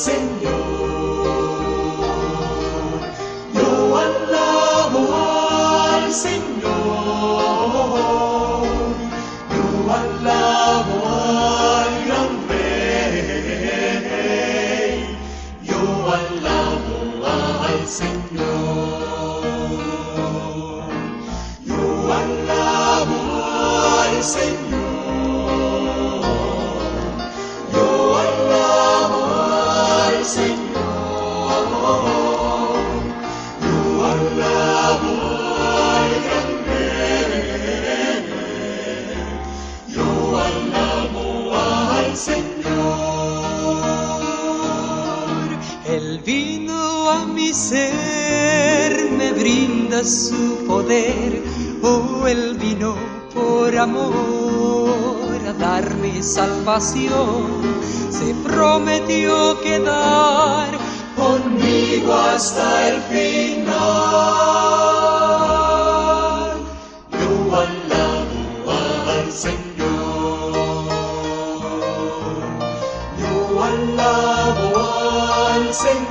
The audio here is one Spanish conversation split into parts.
Señor. Yo alabo al Señor. Yo alabo al gran rey. Yo alabo al Señor. Yo alabo al Señor. Su poder. Oh, Él vino por amor a darme salvación. Se prometió quedar conmigo hasta el final. Yo alabo al Señor. Yo alabo al Señor.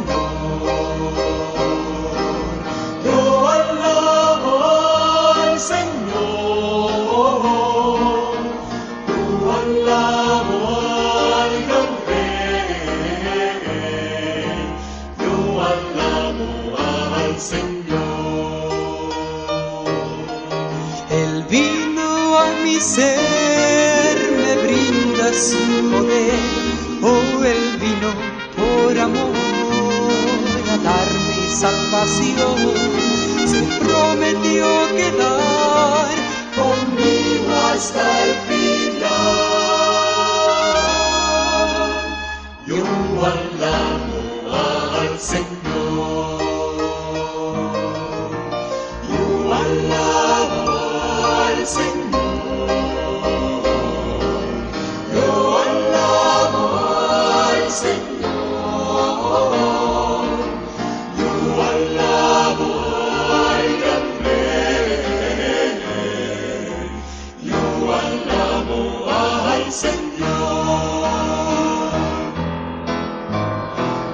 Al Señor.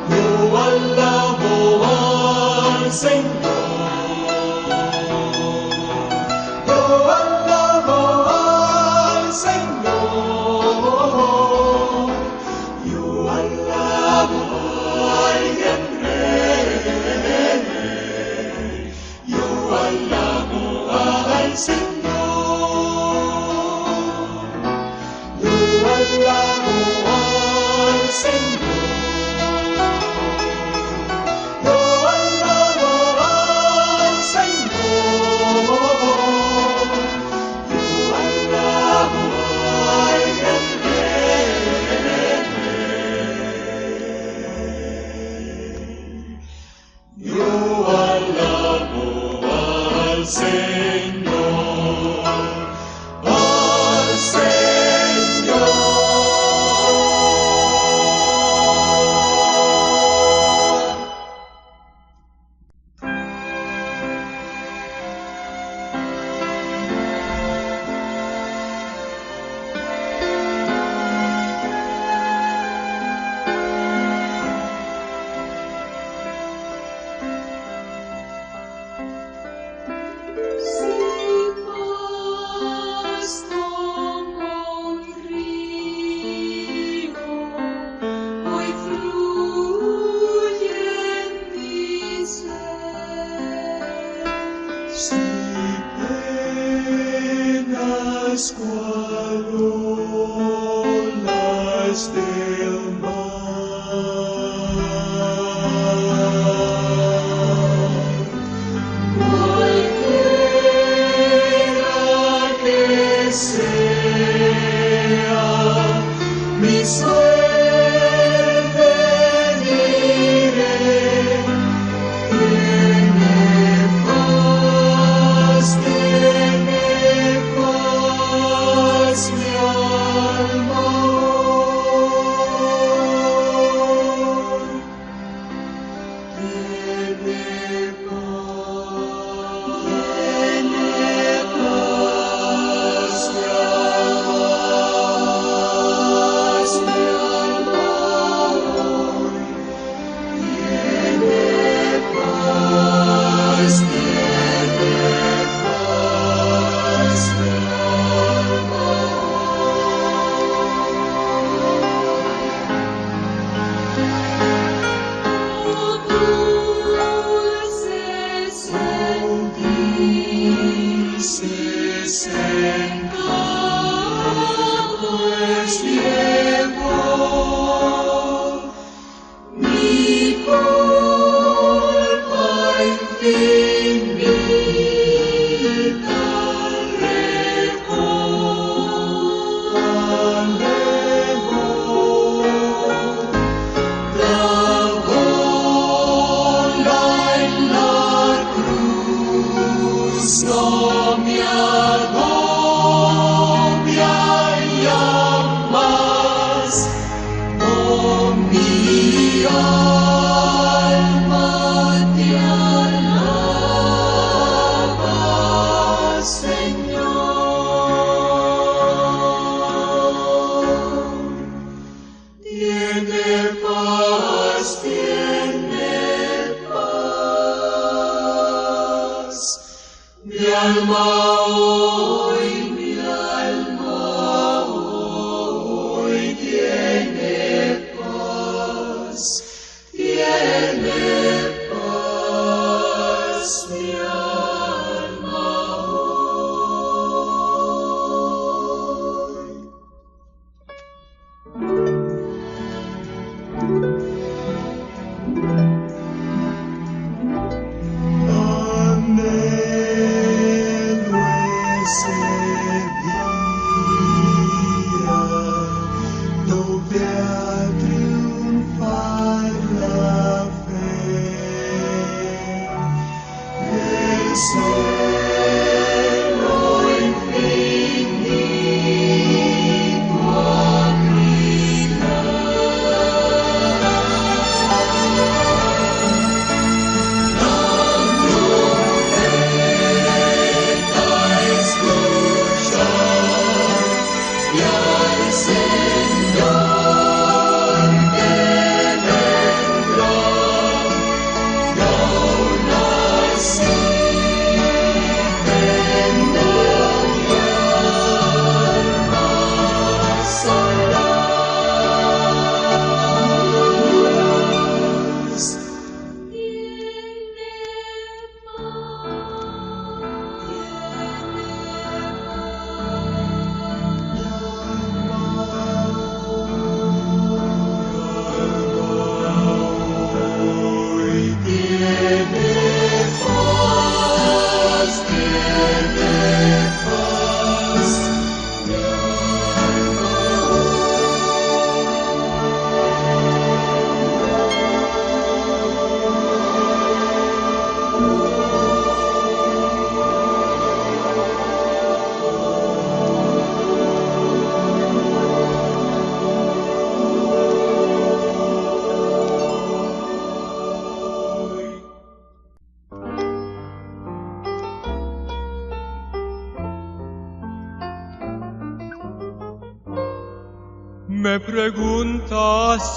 Yo alabo al Señor. Yo alabo al Señor. Yo alabo al rey. Yo alabo al Señor.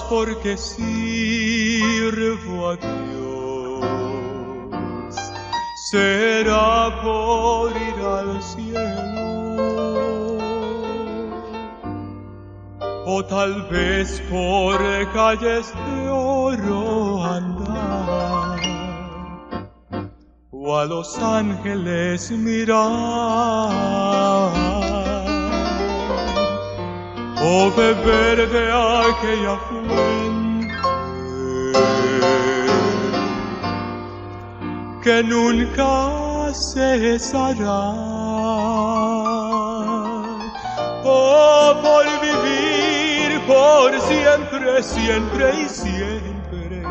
Preguntas por qué sirvo a Dios. Será por ir al cielo. O tal vez por calles de oro andar. O a los ángeles mirar o beber de aquella fuente que nunca cesará. O por vivir por siempre, siempre y siempre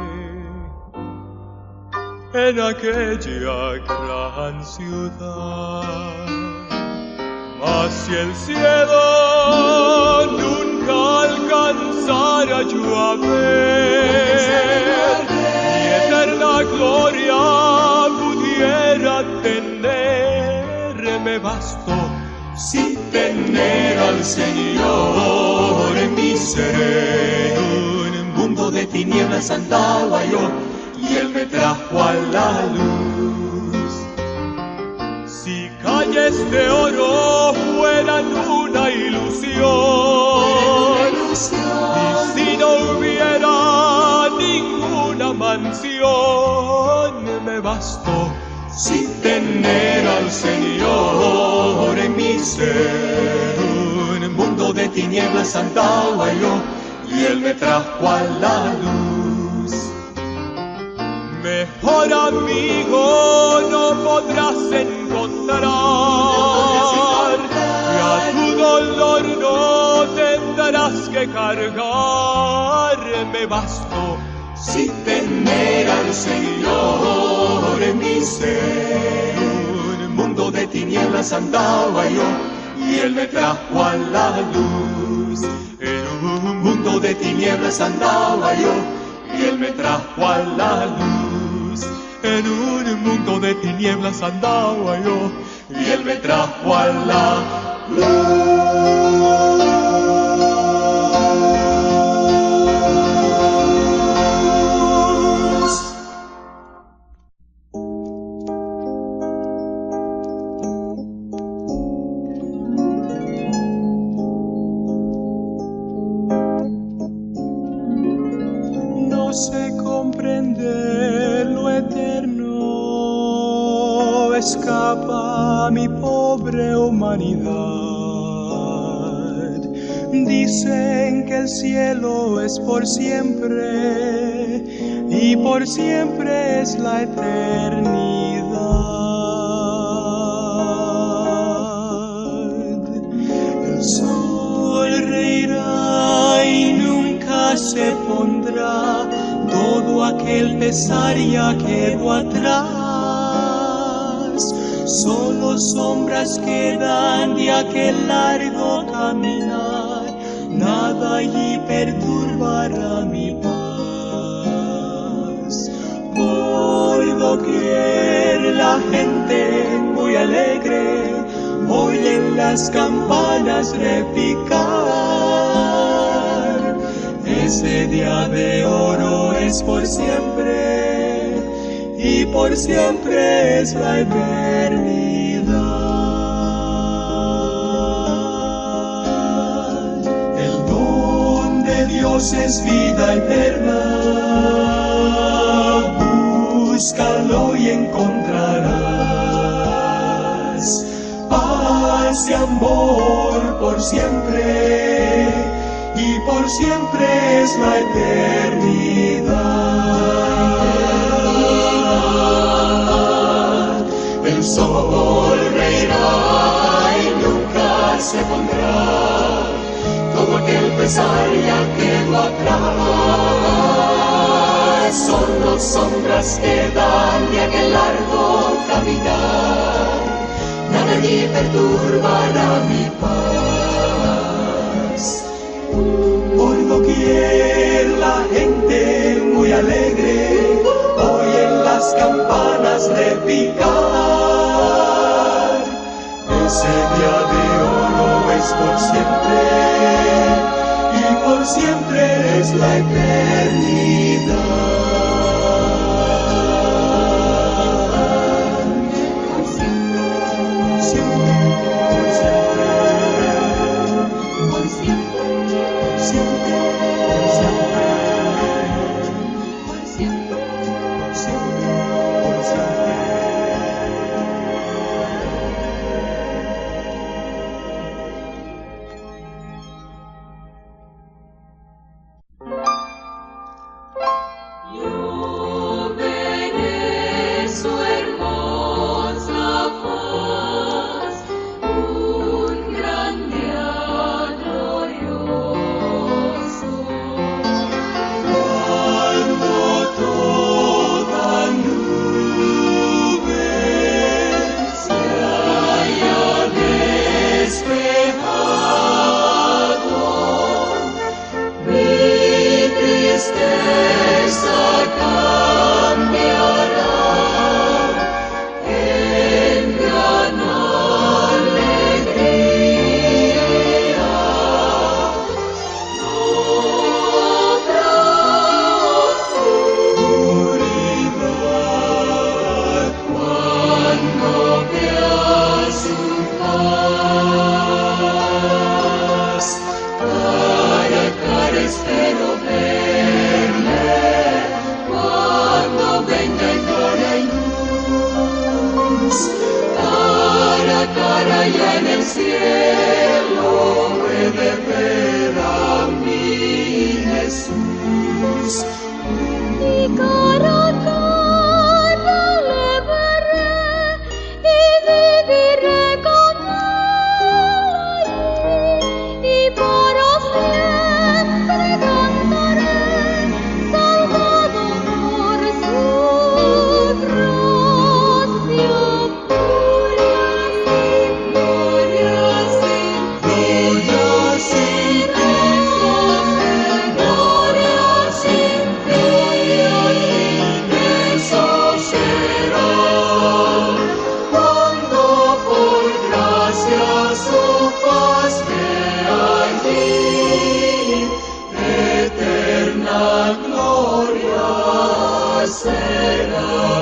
en aquella gran ciudad. Si el cielo nunca alcanzara yo a ver, y eterna gloria pudiera tener, me bastó si tener al Señor en mi ser. Un mundo de tinieblas andaba yo, y Él me trajo a la luz. Si calles de oro fueran una y si no hubiera ninguna mansión, me bastó si tener al Señor en mi ser. Un mundo de tinieblas andaba yo, y Él me trajo a la luz. Mejor amigo no podrás encontrar, tu dolor no tendrás que cargar. Me bastó si tener al Señor en mi ser. Un mundo de tinieblas andaba yo, y Él me trajo a la luz. En un mundo de tinieblas andaba yo, y Él me trajo a la luz. En un mundo de tinieblas andaba yo y Él me trajo a la luz. love. Siempre y por siempre es la eternidad. El sol reirá y nunca se pondrá, todo aquel pesar ya quedó atrás. Solo sombras quedan de aquel largo caminar, nada allí perturbará mi paz. Por doquier la gente muy alegre oyen las campanas repicar. Ese día de oro es por siempre y por siempre es la eternidad. Dios es vida eterna. Búscalo y encontrarás paz y amor por siempre y por siempre es la eternidad. El sol reirá y nunca se pondrá, aquel pesar ya quedó atrás. Solo sombras quedan de aquel largo caminar nada allí perturbará mi paz. Por doquier la gente muy alegre oyen las campanas repicar. Ese día de oro es por siempre y por siempre es la eternidad. Espero verle cuando venga en gloria y luz. Cara a cara ya en el cielo he de ver a mi Jesús. Y será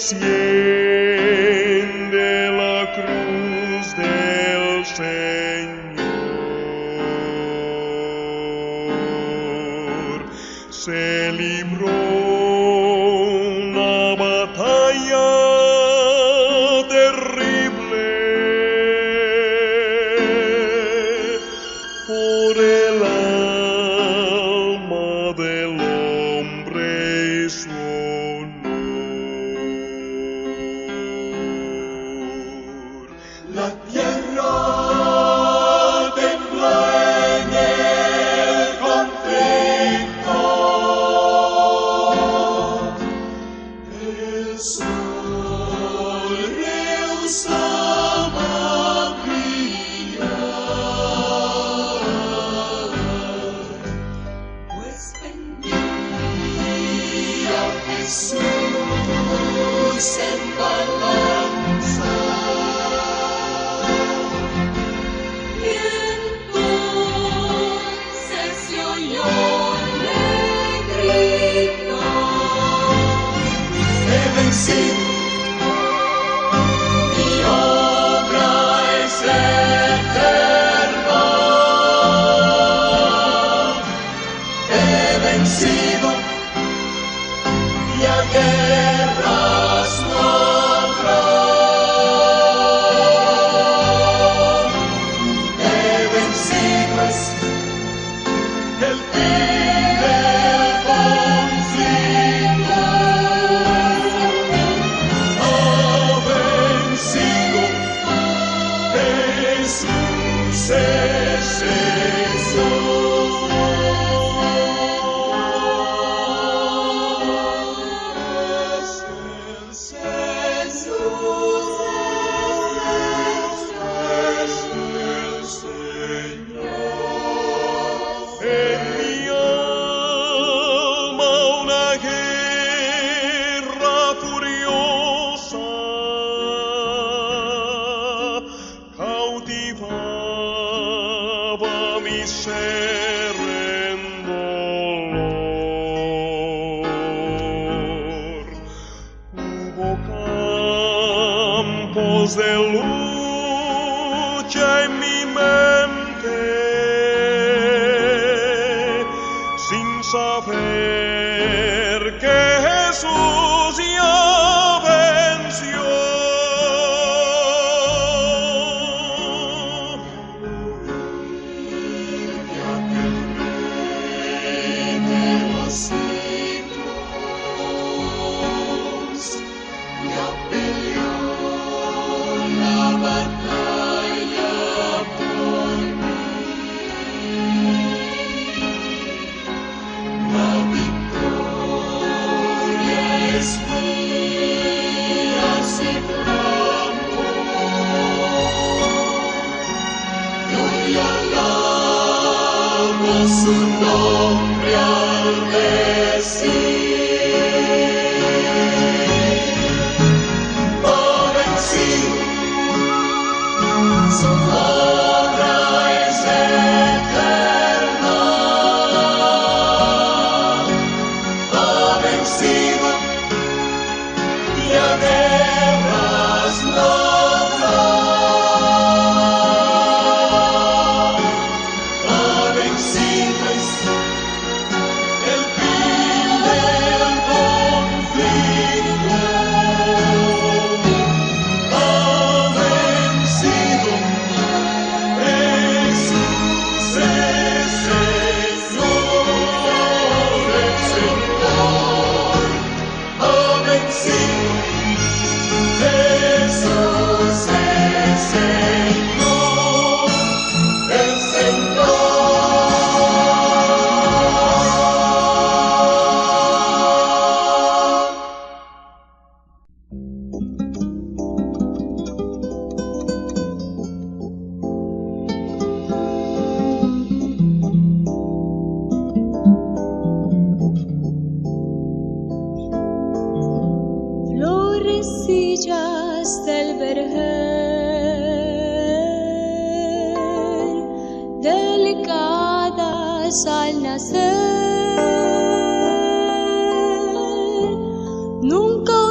just you. sun.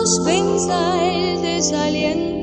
Nunca os pensa el desaliento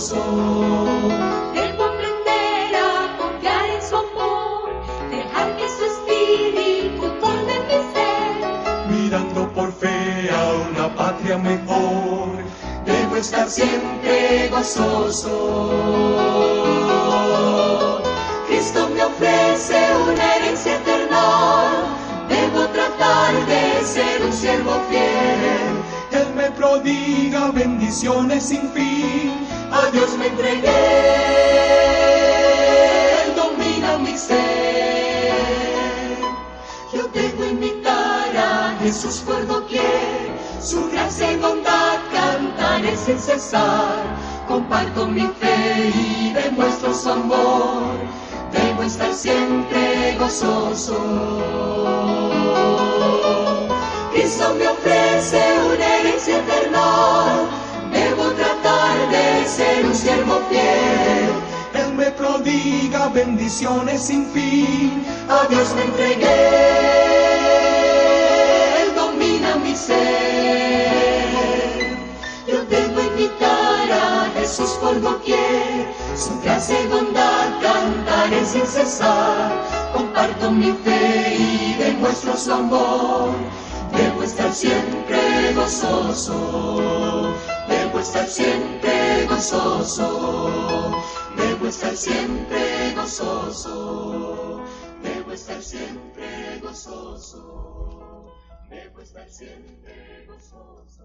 gozoso. Debo aprender a confiar en su amor, dejar que su espíritu forme mi ser. mirando por fe a una patria mejor. Debo estar siempre gozoso. Cristo me ofrece una herencia eterna. Debo tratar de ser un siervo fiel. Él me prodiga bendiciones sin fin. Dios me entregué. Domina mi ser. Yo debo imitar a Jesús por doquier. Su gracia y bondad cantaré sin cesar. Comparto mi fe y demuestro su amor. Debo estar siempre gozoso. Cristo me ofrece una herencia eterna. Ser un siervo fiel. Él me me prodiga bendiciones sin fin. A Dios me entregué, Él domina mi ser. Yo debo invitar a Jesús por doquier, su gracia y bondad cantaré sin cesar. Comparto mi fe y demuestro su amor. Debo estar siempre gozoso, debo estar siempre gozoso, debo estar siempre gozoso, debo estar siempre gozoso, debo estar siempre gozoso.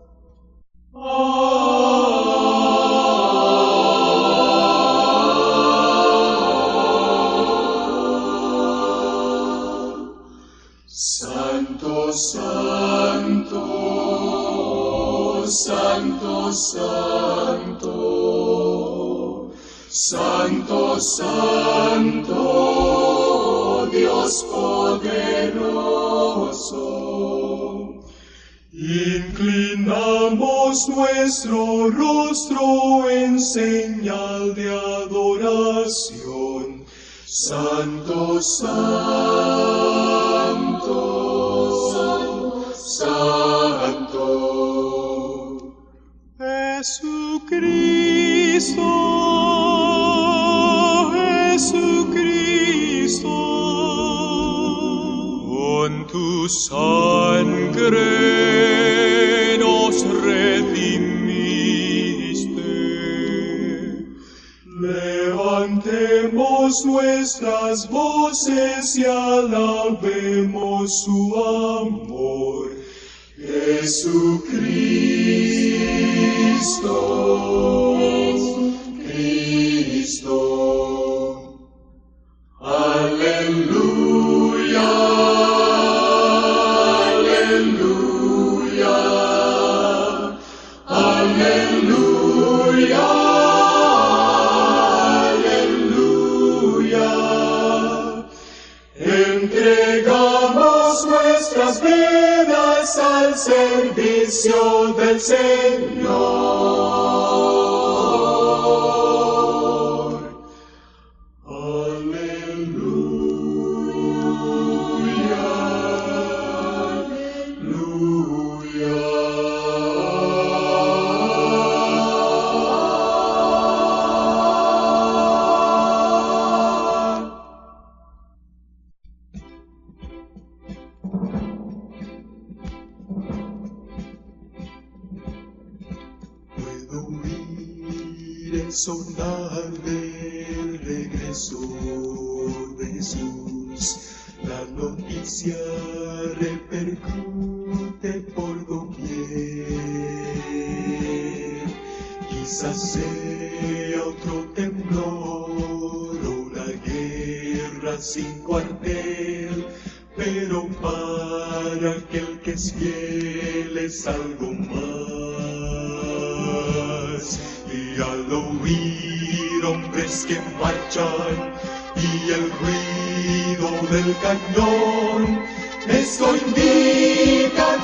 Santo, santo, santo, santo, santo, santo, Dios poderoso. Inclinamos nuestro rostro en señal de adoración. Santo, santo, santo. Jesucristo, Jesucristo. Con tu sangre nos redimiste. Levantemos nuestras voces y alabemos su amor. Jesucristo, Cristo. Oír el regreso de Jesús. La noticia repercute por doquier. Quizás sea otro temblor o una guerra sin cuartel, pero para aquel que es fiel es algo más. Del cañón,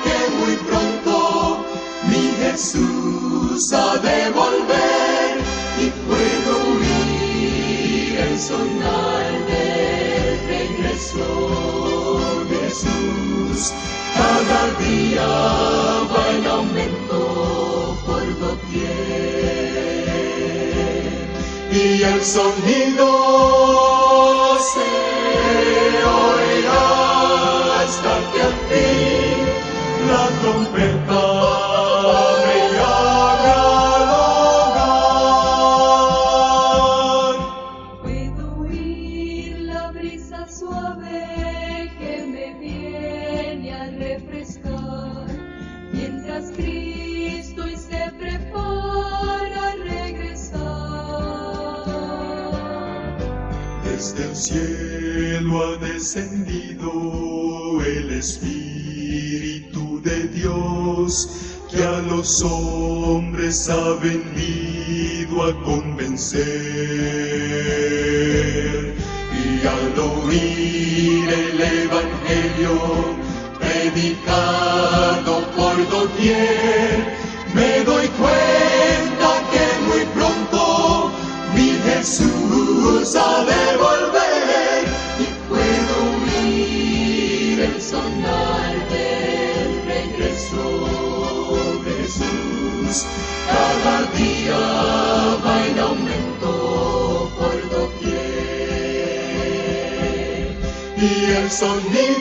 que muy pronto mi Jesús ha de volver y puedo oír el sonar del regreso de Jesús. Cada día va en aumento por doquier y el sonido se Espíritu de Dios que a los hombres ha venido a convencer. Y al oír el Evangelio predicado por doquier, me doy cuenta que muy pronto mi Jesús ha doquier y el sonido se